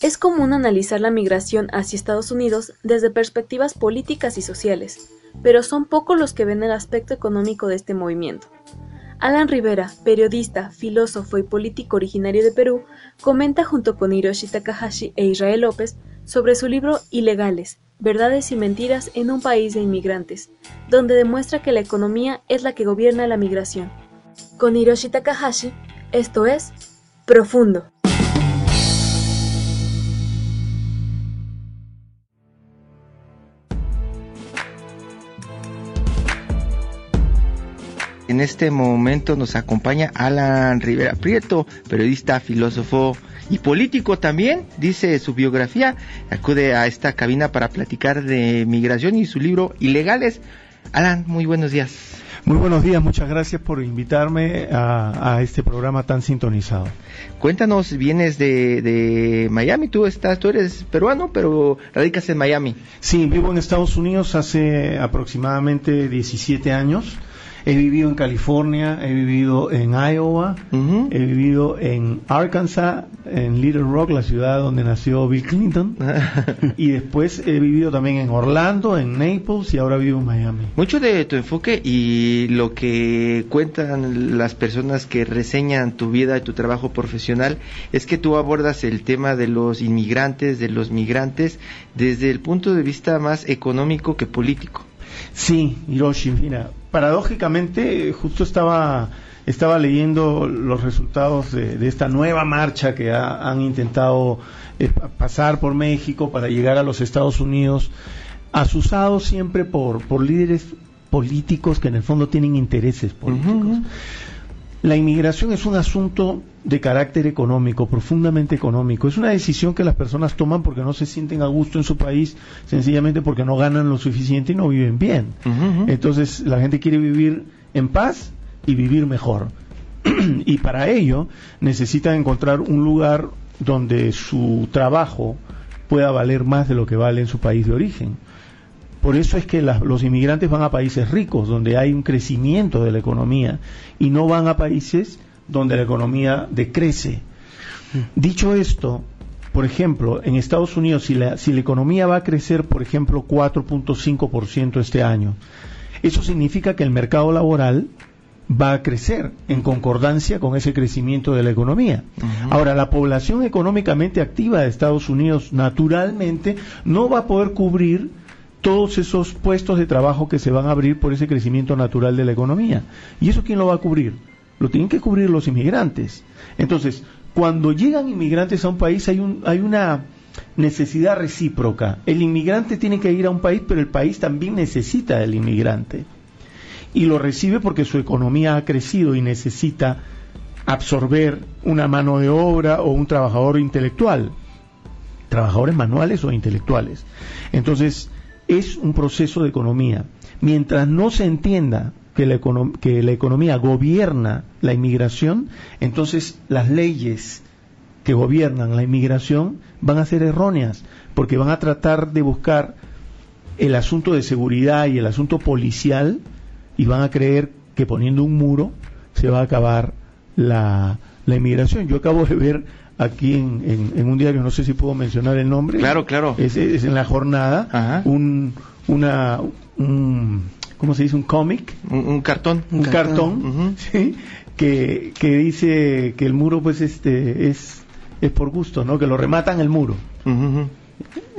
Es común analizar la migración hacia Estados Unidos desde perspectivas políticas y sociales, pero son pocos los que ven el aspecto económico de este movimiento. Alan Rivera, periodista, filósofo y político originario de Perú, comenta junto con Hiroshi Takahashi e Israel López sobre su libro Ilegales, Verdades y Mentiras en un país de inmigrantes, donde demuestra que la economía es la que gobierna la migración. Con Hiroshi Takahashi, esto es Profundo. En este momento nos acompaña Alan Rivera Prieto, periodista, filósofo y político también, dice su biografía. Acude a esta cabina para platicar de migración y su libro Ilegales. Alan, muy buenos días. Muy buenos días, muchas gracias por invitarme a, este programa tan sintonizado. Cuéntanos, vienes de, de, Miami, tú estás, tú eres peruano, pero radicas en Miami. Sí, vivo en Estados Unidos hace aproximadamente 17 años. He vivido en California, he vivido en Iowa, he vivido en Arkansas, en Little Rock, la ciudad donde nació Bill Clinton, y después he vivido también en Orlando, en Naples y ahora vivo en Miami. Mucho de tu enfoque y lo que cuentan las personas que reseñan tu vida y tu trabajo profesional es que tú abordas el tema de los inmigrantes, de los migrantes, desde el punto de vista más económico que político. Sí, Hiroshi, mira, paradójicamente justo estaba estaba leyendo los resultados de, esta nueva marcha que han intentado eh, pasar por México para llegar a los Estados Unidos, asusados siempre por, por líderes políticos que en el fondo tienen intereses políticos. La inmigración es un asunto de carácter económico, profundamente económico. Es una decisión que las personas toman porque no se sienten a gusto en su país, sencillamente porque no ganan lo suficiente y no viven bien. Entonces la gente quiere vivir en paz y vivir mejor. y para ello necesitan encontrar un lugar donde su trabajo pueda valer más de lo que vale en su país de origen. Por eso es que los inmigrantes van a países ricos, donde hay un crecimiento de la economía, y no van a países donde la economía decrece. Dicho esto, por ejemplo, en Estados Unidos, si la, si la economía va a crecer, por ejemplo, 4.5% este año, eso significa que el mercado laboral va a crecer en concordancia con ese crecimiento de la economía. Ahora, la población económicamente activa de Estados Unidos naturalmente no va a poder cubrir todos esos puestos de trabajo que se van a abrir por ese crecimiento natural de la economía. ¿Y eso quién lo va a cubrir? Lo tienen que cubrir los inmigrantes. Entonces, cuando llegan inmigrantes a un país hay, un, hay una necesidad recíproca. El inmigrante tiene que ir a un país, pero el país también necesita del inmigrante. Y lo recibe porque su economía ha crecido y necesita absorber una mano de obra o un trabajador intelectual, trabajadores manuales o intelectuales. Entonces, es un proceso de economía. Mientras no se entienda que la, que la economía gobierna la inmigración, entonces las leyes que gobiernan la inmigración van a ser erróneas, porque van a tratar de buscar el asunto de seguridad y el asunto policial y van a creer que poniendo un muro se va a acabar la, la inmigración. Yo acabo de ver aquí en, en, un diario, no sé si puedo mencionar el nombre. Claro, claro. Es, en la jornada, un, una, un, ¿cómo se dice? Un cómic. Un, cartón. Un, cartón, ¿sí? que, que dice que el muro pues este es, es por gusto, ¿no? Que lo rematan el muro.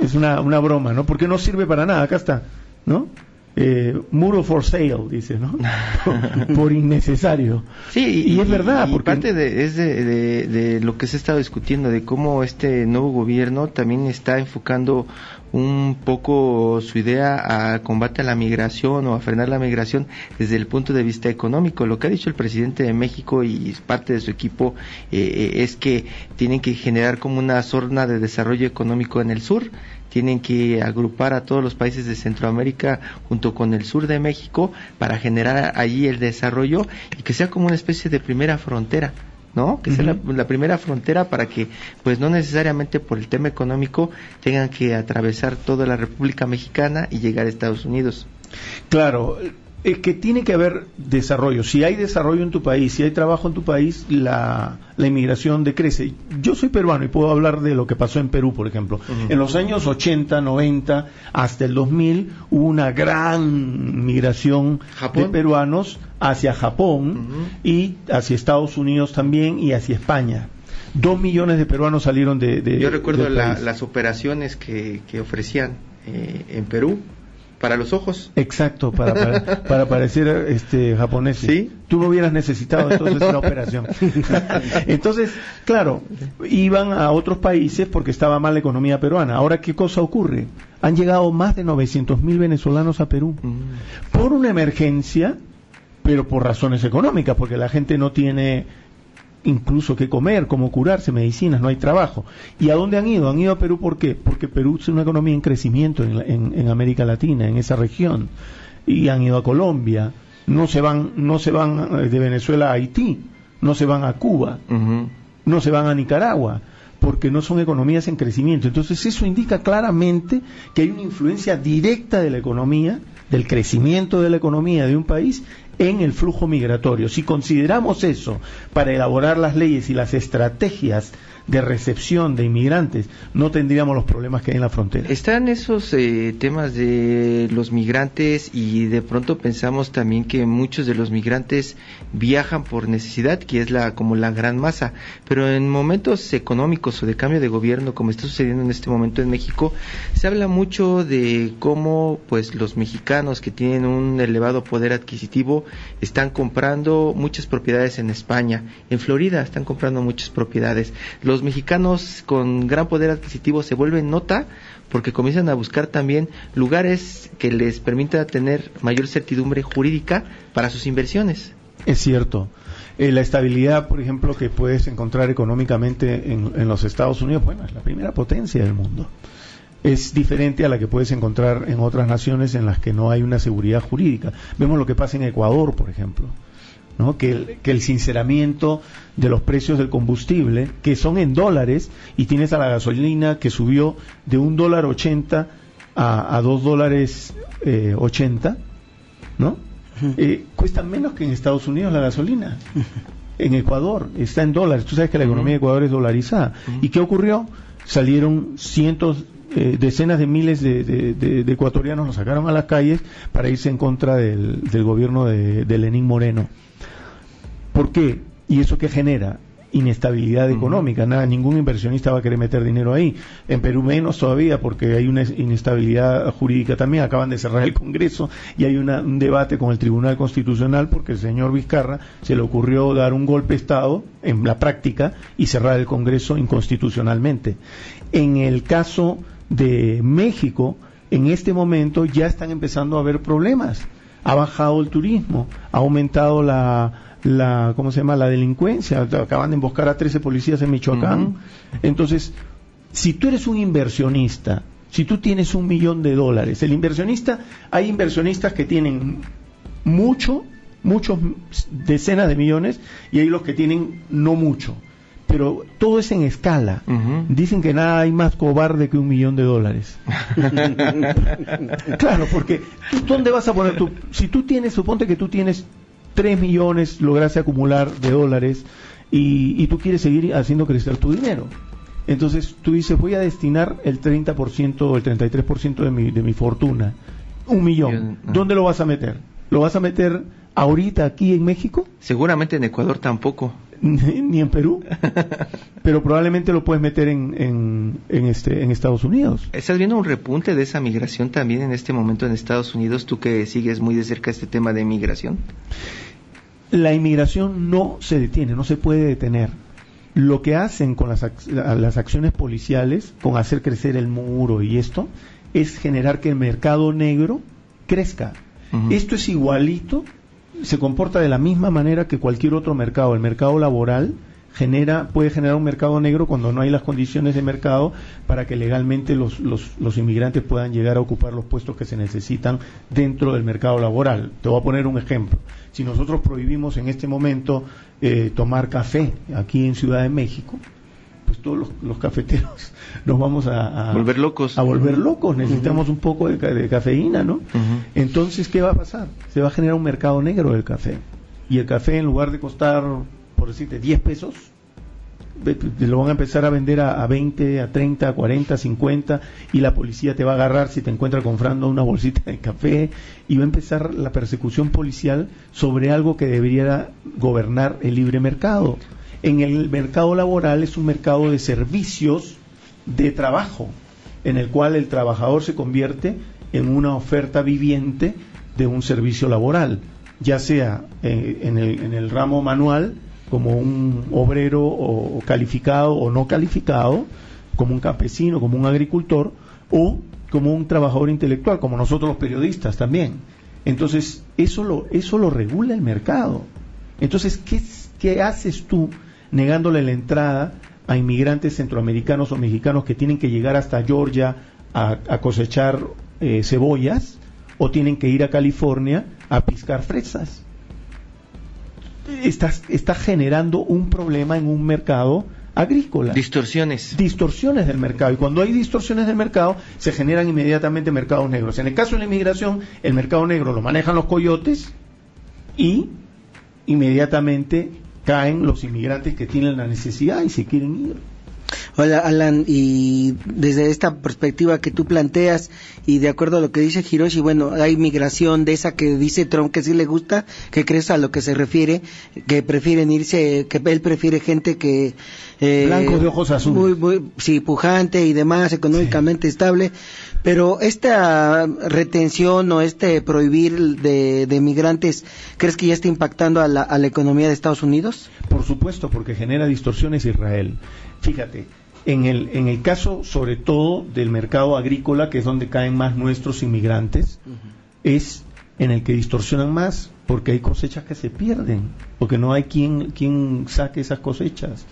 Es una, una broma, ¿no? Porque no sirve para nada, acá está, ¿no? Eh, muro for sale, dice, ¿no? por, innecesario. Sí, y, es verdad. porque... parte de, es de, de, lo que se ha estado discutiendo, de cómo este nuevo gobierno también está enfocando un poco su idea a combate a la migración o a frenar la migración desde el punto de vista económico. Lo que ha dicho el presidente de México y parte de su equipo eh, eh, es que tienen que generar como una zona de desarrollo económico en el sur tienen que agrupar a todos los países de Centroamérica junto con el sur de México para generar allí el desarrollo y que sea como una especie de primera frontera ¿no? Que sea la, primera frontera para que, pues no necesariamente por el tema económico, tengan que atravesar toda la República Mexicana y llegar a Estados Unidos. Claro, es que tiene que haber desarrollo. Si hay desarrollo en tu país, si hay trabajo en tu país, la, la inmigración decrece. Yo soy peruano y puedo hablar de lo que pasó en Perú, por ejemplo. En los años 80, 90, hasta el 2000, hubo una gran migración de peruanos hacia Japón y hacia Estados Unidos también y hacia España. Dos millones de peruanos salieron de... Yo recuerdo las operaciones que, que ofrecían eh, en Perú para los ojos. Exacto, para, para, parecer este japonés. Sí. Tú no hubieras necesitado entonces una operación. entonces, claro, iban a otros países porque estaba mal la economía peruana. Ahora, ¿qué cosa ocurre? Han llegado más de 900 mil venezolanos a Perú mm. por una emergencia, pero por razones económicas, porque la gente no tiene incluso qué comer, cómo curarse, medicinas, no hay trabajo. ¿Y a dónde han ido? Han ido a Perú ¿por qué? Porque Perú es una economía en crecimiento en, en, América Latina, en esa región. Y han ido a Colombia, no se van, no se van eh, de Venezuela a Haití, no se van a Cuba, no se van a Nicaragua, porque no son economías en crecimiento. Entonces eso indica claramente que hay una influencia directa de la economía, del crecimiento de la economía de un país en el flujo migratorio. Si consideramos eso para elaborar las leyes y las estrategias de recepción de inmigrantes, no tendríamos los problemas que hay en la frontera. Están esos eh, temas de los migrantes y de pronto pensamos también que muchos de los migrantes viajan por necesidad, que es la como la gran masa, pero en momentos económicos o de cambio de gobierno, como está sucediendo en este momento en México, se habla mucho de cómo pues los mexicanos que tienen un elevado poder adquisitivo están comprando muchas propiedades en España, en Florida están comprando muchas propiedades. Los mexicanos con gran poder adquisitivo se vuelven nota porque comienzan a buscar también lugares que les permita tener mayor certidumbre jurídica para sus inversiones. Es cierto. Eh, la estabilidad, por ejemplo, que puedes encontrar económicamente en, en, los Estados Unidos, bueno, es la primera potencia del mundo. Es diferente a la que puedes encontrar en otras naciones en las que no hay una seguridad jurídica. Vemos lo que pasa en Ecuador, por ejemplo que, el, que el sinceramiento de los precios del combustible, que son en dólares, y tienes a la gasolina que subió de un dólar ochenta a, dos dólares eh, ochenta, ¿no? Eh, cuesta menos que en Estados Unidos la gasolina. En Ecuador está en dólares. Tú sabes que la economía de Ecuador es dolarizada. ¿Y qué ocurrió? Salieron cientos eh, decenas de miles de, ecuatorianos los sacaron a las calles para irse en contra del, gobierno de, Lenín Moreno. ¿Por qué? ¿Y eso qué genera? inestabilidad económica, nada, ningún inversionista va a querer meter dinero ahí. En Perú menos todavía porque hay una inestabilidad jurídica también, acaban de cerrar el Congreso y hay un debate con el Tribunal Constitucional porque el señor Vizcarra se le ocurrió dar un golpe de Estado en la práctica y cerrar el Congreso inconstitucionalmente. En el caso de México, en este momento ya están empezando a haber problemas. Ha bajado el turismo, ha aumentado la, la ¿cómo se llama? la delincuencia. Acaban de emboscar a 13 policías en Michoacán. Entonces, si tú eres un inversionista, si tú tienes un millón de dólares, el inversionista, hay inversionistas que tienen mucho, muchos decenas de millones y hay los que tienen no mucho pero todo es en escala. Dicen que nada hay más cobarde que un millón de dólares. claro, porque ¿dónde vas a poner tú? Si tú tienes, suponte que tú tienes 3 millones, lograste acumular de dólares y, tú quieres seguir haciendo crecer tu dinero. Entonces tú dices, voy a destinar el 30% o el 33% de mi, de mi fortuna, un millón. ¿Dónde lo vas a meter? ¿Lo vas a meter ahorita aquí en México? Seguramente en Ecuador tampoco. ni en Perú, pero probablemente lo puedes meter en, en, este, en Estados Unidos. ¿Estás viendo un repunte de esa migración también en este momento en Estados Unidos, tú que sigues muy de cerca este tema de migración? La inmigración no se detiene, no se puede detener. Lo que hacen con las, las acciones policiales, con hacer crecer el muro y esto, es generar que el mercado negro crezca. Esto es igualito, se comporta de la misma manera que cualquier otro mercado. El mercado laboral genera, puede generar un mercado negro cuando no hay las condiciones de mercado para que legalmente los, los, los, inmigrantes puedan llegar a ocupar los puestos que se necesitan dentro del mercado laboral. Te voy a poner un ejemplo. Si nosotros prohibimos en este momento eh, tomar café aquí en Ciudad de México, pues todos los, cafeteros nos vamos a, volver locos. A volver locos, necesitamos un poco de, cafeína, ¿no? Entonces, ¿qué va a pasar? Se va a generar un mercado negro del café. Y el café, en lugar de costar, por decirte, 10 pesos, lo van a empezar a vender a, a, 20, a 30, a 40, a 50 y la policía te va a agarrar si te encuentra comprando una bolsita de café y va a empezar la persecución policial sobre algo que debería gobernar el libre mercado en el mercado laboral es un mercado de servicios de trabajo, en el cual el trabajador se convierte en una oferta viviente de un servicio laboral, ya sea eh, en, el, ramo manual, como un obrero o, calificado o no calificado, como un campesino, como un agricultor, o como un trabajador intelectual, como nosotros los periodistas también. Entonces, eso lo, eso lo regula el mercado. Entonces, ¿qué, qué haces tú negándole la entrada a inmigrantes centroamericanos o mexicanos que tienen que llegar hasta Georgia a, cosechar eh, cebollas o tienen que ir a California a piscar fresas. Estás, está generando un problema en un mercado agrícola. Distorsiones. Distorsiones del mercado. Y cuando hay distorsiones del mercado, se generan inmediatamente mercados negros. En el caso de la inmigración, el mercado negro lo manejan los coyotes y inmediatamente caen los inmigrantes que tienen la necesidad y se quieren ir. Hola Alan, y desde esta perspectiva que tú planteas y de acuerdo a lo que dice Hiroshi, bueno, hay migración de esa que dice Trump que sí le gusta, que crees a lo que se refiere, que prefieren irse, que él prefiere gente que... Eh, Blancos de ojos azules. Muy, sí, pujante y demás, económicamente estable. Pero esta retención o este prohibir de, de, migrantes, ¿crees que ya está impactando a la, a la economía de Estados Unidos? Por supuesto, porque genera distorsiones Israel. Fíjate, en el, en el caso sobre todo del mercado agrícola, que es donde caen más nuestros inmigrantes, es en el que distorsionan más, porque hay cosechas que se pierden, porque no hay quien, quien saque esas cosechas.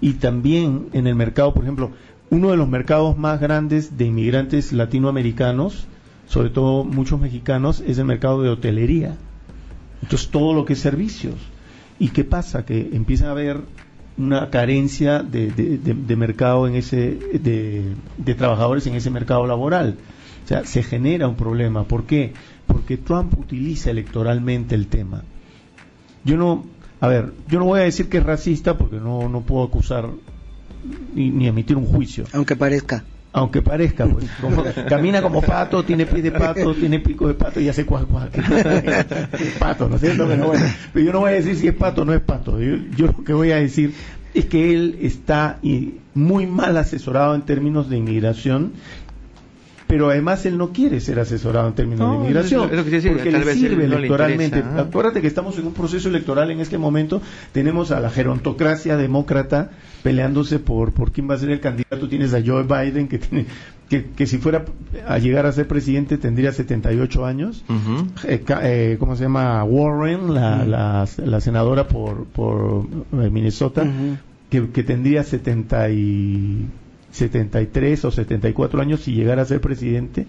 Y también en el mercado, por ejemplo, uno de los mercados más grandes de inmigrantes latinoamericanos, sobre todo muchos mexicanos, es el mercado de hotelería. Entonces todo lo que es servicios. ¿Y qué pasa? Que empieza a haber una carencia de, de, mercado en ese, de, trabajadores en ese mercado laboral. O sea, se genera un problema. ¿Por qué? Porque Trump utiliza electoralmente el tema. Yo no, a ver, yo no voy a decir que es racista porque no, no puedo acusar ni, emitir un juicio. Aunque parezca. Aunque parezca, pues, camina como pato, tiene pies de pato, tiene pico de pato y hace cuac, cuac. pato, ¿no es cierto? Pero, yo no voy a decir si es pato o no es pato. Yo, yo lo que voy a decir es que él está muy mal asesorado en términos de inmigración pero además él no quiere ser asesorado en términos de inmigración, porque le sirve electoralmente. Acuérdate que estamos en un proceso electoral en este momento, tenemos a la gerontocracia demócrata peleándose por, por quién va a ser el candidato, tienes a Joe Biden que tiene que, si fuera a llegar a ser presidente tendría 78 años, eh, eh, ¿cómo se llama? Warren, la, la, senadora por, por eh, Minnesota, que, que tendría 70 y 73 o 74 años si llegara a ser presidente,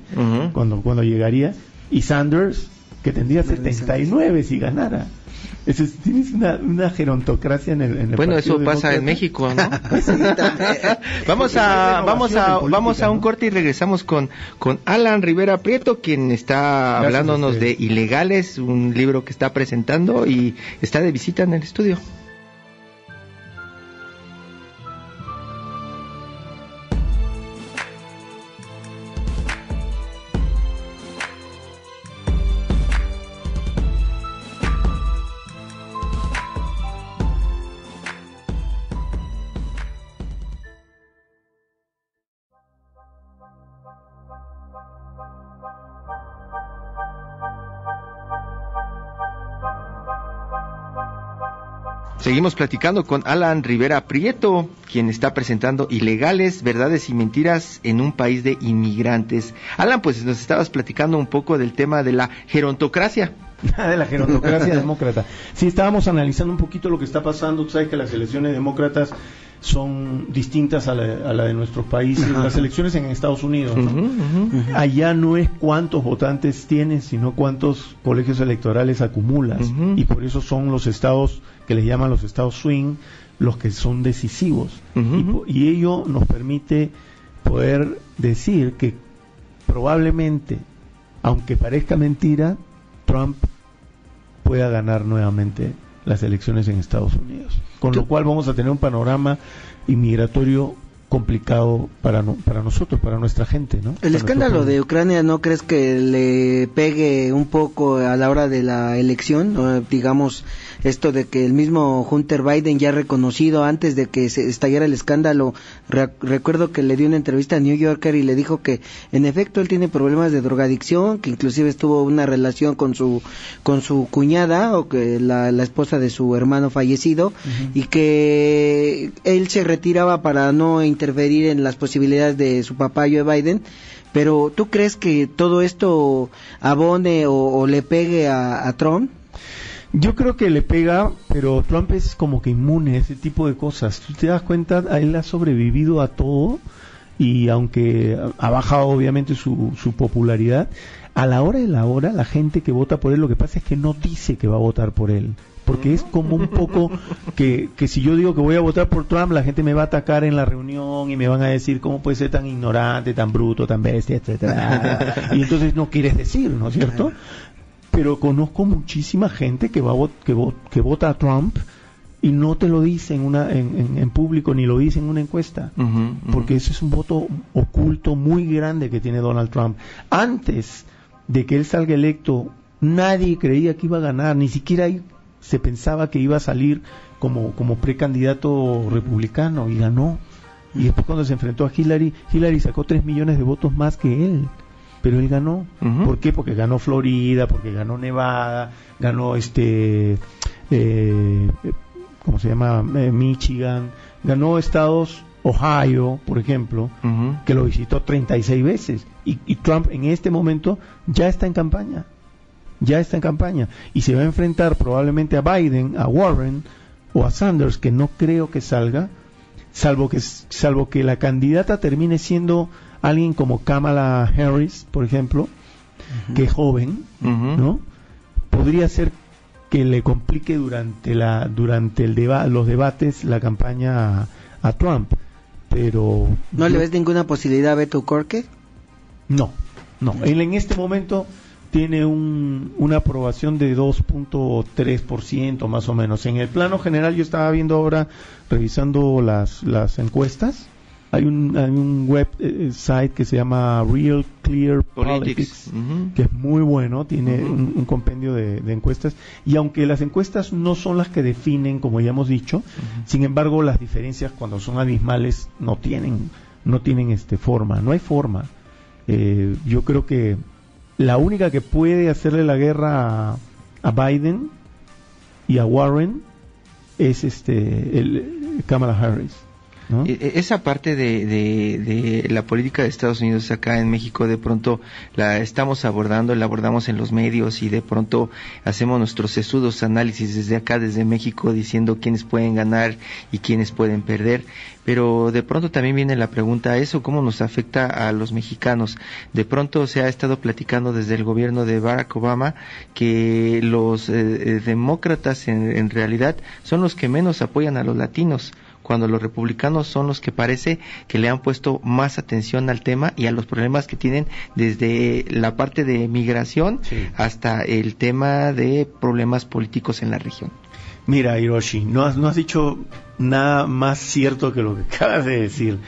cuando, cuando llegaría, y Sanders, que tendría 79 si ganara. Eso tienes una, una, gerontocracia en el, en el Bueno, eso pasa en México, ¿no? vamos a vamos a vamos a un corte y regresamos con con Alan Rivera Prieto, quien está hablándonos de ilegales, un libro que está presentando y está de visita en el estudio. Seguimos platicando con Alan Rivera Prieto, quien está presentando Ilegales, Verdades y Mentiras en un país de inmigrantes. Alan, pues nos estabas platicando un poco del tema de la gerontocracia. de la gerontocracia demócrata. Sí, estábamos analizando un poquito lo que está pasando. Tú sabes que las elecciones demócratas son distintas a la, de nuestros países, las elecciones en Estados Unidos. Allá no es cuántos votantes tienes, sino cuántos colegios electorales acumulas. Y por eso son los estados que les llaman los estados swing los que son decisivos. y, y ello nos permite poder decir que probablemente, aunque parezca mentira, Trump pueda ganar nuevamente las elecciones en Estados Unidos. Con lo cual vamos a tener un panorama inmigratorio complicado para para nosotros, para nuestra gente, ¿no? El escándalo de Ucrania, ¿no crees que le pegue un poco a la hora de la elección? digamos, esto de que el mismo Hunter Biden ya ha reconocido antes de que se estallara el escándalo, recuerdo que le dio una entrevista a New Yorker y le dijo que en efecto él tiene problemas de drogadicción, que inclusive estuvo una relación con su con su cuñada o que la, esposa de su hermano fallecido y que él se retiraba para no interferir en las posibilidades de su papá Joe Biden. Pero ¿tú crees que todo esto abone o, le pegue a Trump? Yo creo que le pega, pero Trump es como que inmune a ese tipo de cosas. Tú te das cuenta, él ha sobrevivido a todo y aunque ha bajado obviamente su, su popularidad, a la hora de la hora la gente que vota por él lo que pasa es que no dice que va a votar por él. Porque es como un poco que, que si yo digo que voy a votar por Trump, la gente me va a atacar en la reunión y me van a decir cómo puede ser tan ignorante, tan bruto, tan bestia, etcétera. y entonces no quieres decir, ¿no es cierto? pero conozco muchísima gente que, va que, que vota a Trump y no te lo dice en, una, en, público ni lo dice en una encuesta, porque ese es un voto oculto muy grande que tiene Donald Trump. Antes de que él salga electo, nadie creía que iba a ganar, ni siquiera se pensaba que iba a salir como, como precandidato republicano y ganó. Y después cuando se enfrentó a Hillary, Hillary sacó 3 millones de votos más que él pero él ganó. ¿Por qué? Porque ganó Florida, porque ganó Nevada, ganó este, eh, ¿cómo se llama? Eh, Michigan, ganó estados, Ohio, por ejemplo, que lo visitó 36 veces. Y, y Trump en este momento ya está en campaña. Ya está en campaña. Y se va a enfrentar probablemente a Biden, a Warren o a Sanders, que no creo que salga, salvo que, salvo que la candidata termine siendo alguien como Kamala Harris, por ejemplo, que es joven, ¿no? Podría ser que le complique durante la durante el deba los debates la campaña a, Trump, pero ¿No le ves ninguna posibilidad a Beto Corque? No, no. Él en este momento tiene un, una aprobación de 2.3% más o menos. En el plano general yo estaba viendo ahora, revisando las, las encuestas, hay un, hay un web eh, site que se llama Real Clear Politics, que es muy bueno, tiene un, compendio de, encuestas. Y aunque las encuestas no son las que definen, como ya hemos dicho, sin embargo las diferencias cuando son abismales no tienen, no tienen este forma, no hay forma. Eh, yo creo que la única que puede hacerle la guerra a, Biden y a Warren es este el Kamala Harris. E, e, esa parte de, la política de Estados Unidos acá en México de pronto la estamos abordando, la abordamos en los medios y de pronto hacemos nuestros sesudos análisis desde acá, desde México, diciendo quiénes pueden ganar y quiénes pueden perder. Pero de pronto también viene la pregunta, ¿eso cómo nos afecta a los mexicanos? De pronto se ha estado platicando desde el gobierno de Barack Obama que los eh, eh, demócratas en realidad son los que menos apoyan a los latinos cuando los republicanos son los que parece que le han puesto más atención al tema y a los problemas que tienen desde la parte de migración hasta el tema de problemas políticos en la región. Mira, Hiroshi, no has, no has dicho nada más cierto que lo que acabas de decir.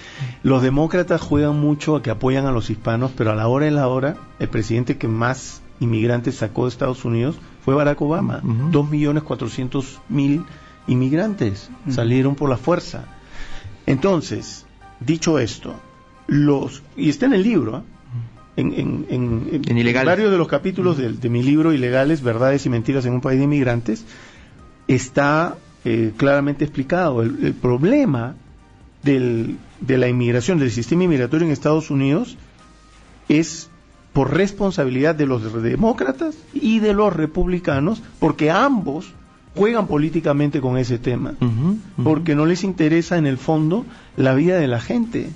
Los demócratas juegan mucho a que apoyan a los hispanos, pero a la hora de la hora, el presidente que más inmigrantes sacó de Estados Unidos fue Barack Obama. Dos millones cuatrocientos mil inmigrantes, salieron por la fuerza. Entonces, dicho esto, los y está en el libro, ¿eh? en, en, varios de los capítulos de, mi libro Ilegales, Verdades y Mentiras en un país de inmigrantes, está eh, claramente explicado. El, el problema del, de la inmigración, del sistema inmigratorio en Estados Unidos, es por responsabilidad de los demócratas y de los republicanos, porque ambos juegan políticamente con ese tema, porque no les interesa en el fondo la vida de la gente.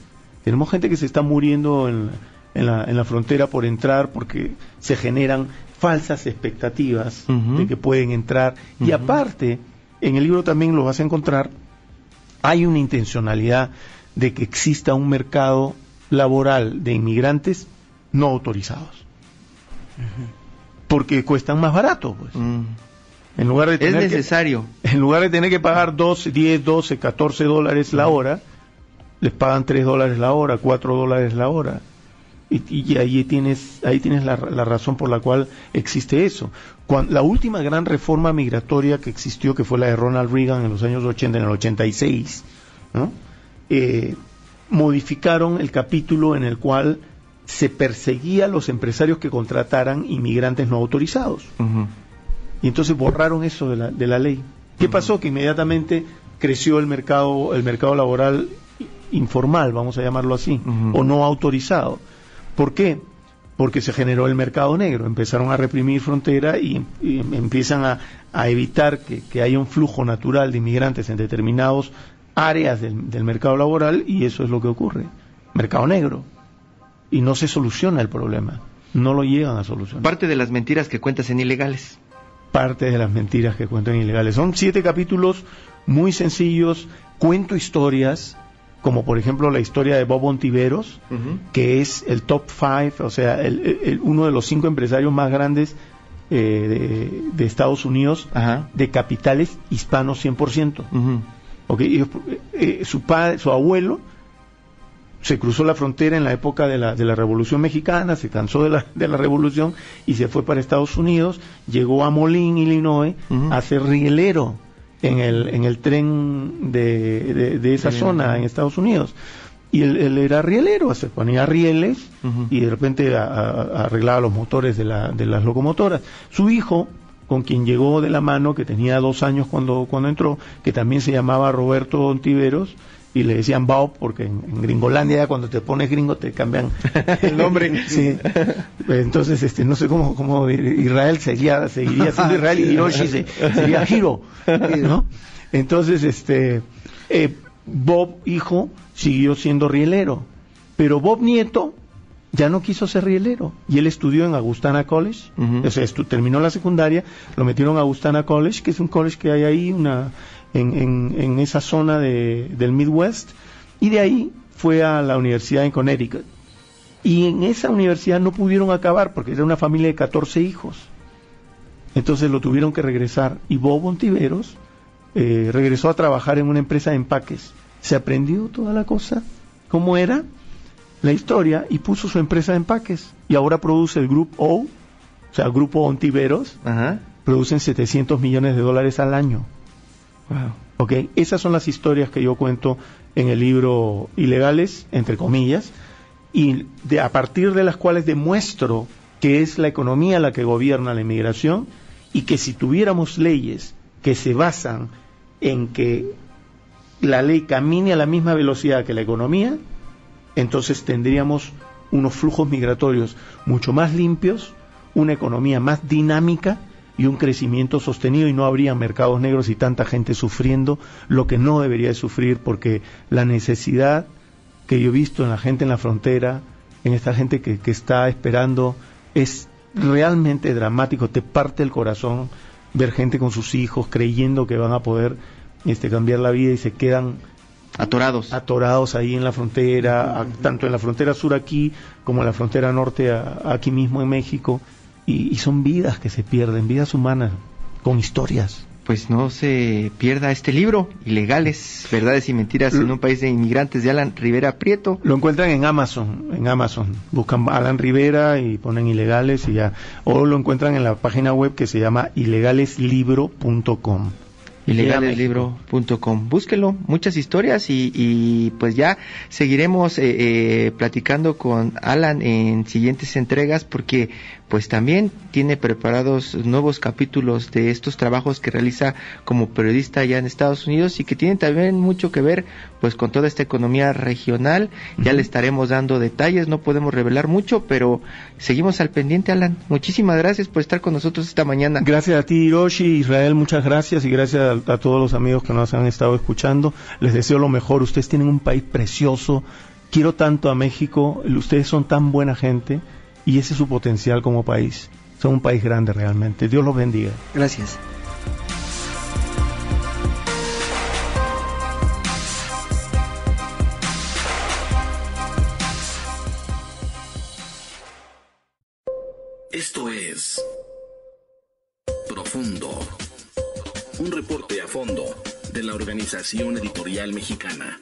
Tenemos gente que se está muriendo en, en, la, en la frontera por entrar porque se generan falsas expectativas de que pueden entrar. Y aparte, en el libro también lo vas a encontrar, hay una intencionalidad de que exista un mercado laboral de inmigrantes no autorizados. Porque cuestan más barato, pues. En lugar de Es tener que- necesario. en lugar de tener que pagar 12, 10, 12, 14 dólares la hora, les pagan 3 dólares la hora, 4 dólares la hora. Y, y ahí tienes, ahí tienes la, la razón por la cual existe eso. La última gran reforma migratoria que existió, que fue la de Ronald Reagan en los años 80, en el 86, ¿no? Eh, modificaron el capítulo en el cual se perseguía a los empresarios que contrataran inmigrantes no autorizados. Y entonces borraron eso de la, de la ley. ¿Qué pasó? Que inmediatamente creció el mercado, el mercado laboral informal, vamos a llamarlo así, o no autorizado. ¿Por qué? Porque se generó el mercado negro, empezaron a reprimir frontera y, y empiezan a, a evitar que, que haya un flujo natural de inmigrantes en determinados áreas del, del mercado laboral y eso es lo que ocurre. Mercado negro. Y no se soluciona el problema. No lo llegan a solucionar Parte de las mentiras que cuentas en ilegales. Parte de las mentiras que cuentan ilegales. Son siete capítulos muy sencillos, cuento historias, como por ejemplo la historia de Bob Ontiveros, que es el top five, o sea, el- uno de los cinco empresarios más grandes eh, de, de Estados Unidos Ajá. de capitales hispanos 100%. Ujú. ¿ok? Y, eh, su padre, su abuelo se cruzó la frontera en la época de la, de la Revolución Mexicana, se cansó de la, de la Revolución y se fue para Estados Unidos, llegó a Moline, Illinois, a ser rielero en el, en el tren de, de- de esa zona en Estados Unidos. Y él, él era rielero, se ponía rieles y de repente a- a- arreglaba los motores de, la- de las locomotoras. Su hijo, con quien llegó de la mano, que tenía dos años cuando, cuando entró, que también se llamaba Roberto Ontiveros, y le decían Bob, porque en, en Gringolandia cuando te pones gringo te cambian el nombre. sí. Entonces, este, no sé cómo, cómo Israel seguía, seguiría siendo Israel y Hiroshi se- sería Hiro, ¿no? Entonces, este, eh, Bob, hijo, siguió siendo rielero, pero Bob nieto ya no quiso ser rielero y él estudió en Agustana College, Ujú. o sea, terminó la secundaria, lo metieron a Agustana College, que es un college que hay ahí una, en, en, en esa zona de, del Midwest, y de ahí fue a la universidad en Connecticut. Y en esa universidad no pudieron acabar porque era una familia de 14 hijos. Entonces lo tuvieron que regresar. Y Bob Ontiveros eh, regresó a trabajar en una empresa de empaques. Se aprendió toda la cosa, cómo era la historia, y puso su empresa de empaques. Y ahora produce el Grupo O, o sea, el Grupo Ontiveros, Ajá. producen 700 millones de dólares al año. Wow. Esas son las historias que yo cuento en el libro Ilegales, entre comillas, y de, a partir de las cuales demuestro que es la economía la que gobierna la inmigración y que si tuviéramos leyes que se basan en que la ley camine a la misma velocidad que la economía, entonces tendríamos unos flujos migratorios mucho más limpios, una economía más dinámica y un crecimiento sostenido y no habría mercados negros y tanta gente sufriendo lo que no debería de sufrir porque la necesidad que yo he visto en la gente en la frontera, en esta gente que, que está esperando, es realmente dramático, te parte el corazón ver gente con sus hijos creyendo que van a poder este, cambiar la vida y se quedan Atorados. atorados ahí en la frontera, a- tanto en la frontera sur aquí como en la frontera norte a- aquí mismo en México, y, y son vidas que se pierden, vidas humanas, con historias. Pues no se pierda este libro, Ilegales, Verdades y Mentiras en un país de inmigrantes, de Alan Rivera Prieto. Lo encuentran en Amazon, en Amazon. Buscan Alan Rivera y ponen ilegales y ya. O lo encuentran en la página web que se llama ilegaleslibro.com. ilegaleslibro.com. Búsquelo, muchas historias y, y pues ya seguiremos eh, eh, platicando con Alan en siguientes entregas porque pues también tiene preparados nuevos capítulos de estos trabajos que realiza como periodista allá en Estados Unidos y que tienen también mucho que ver pues con toda esta economía regional. Ya le estaremos dando detalles, no podemos revelar mucho, pero seguimos al pendiente, Alan. Muchísimas gracias por estar con nosotros esta mañana. Gracias a ti, Hiroshi, Israel, muchas gracias y gracias a, a todos los amigos que nos han estado escuchando. Les deseo lo mejor. Ustedes tienen un país precioso. Quiero tanto a México. Ustedes son tan buena gente y ese es su potencial como país. Son un país grande realmente. Dios los bendiga. Gracias. Esto es Profundo. Un reporte a fondo de la Organización Editorial Mexicana.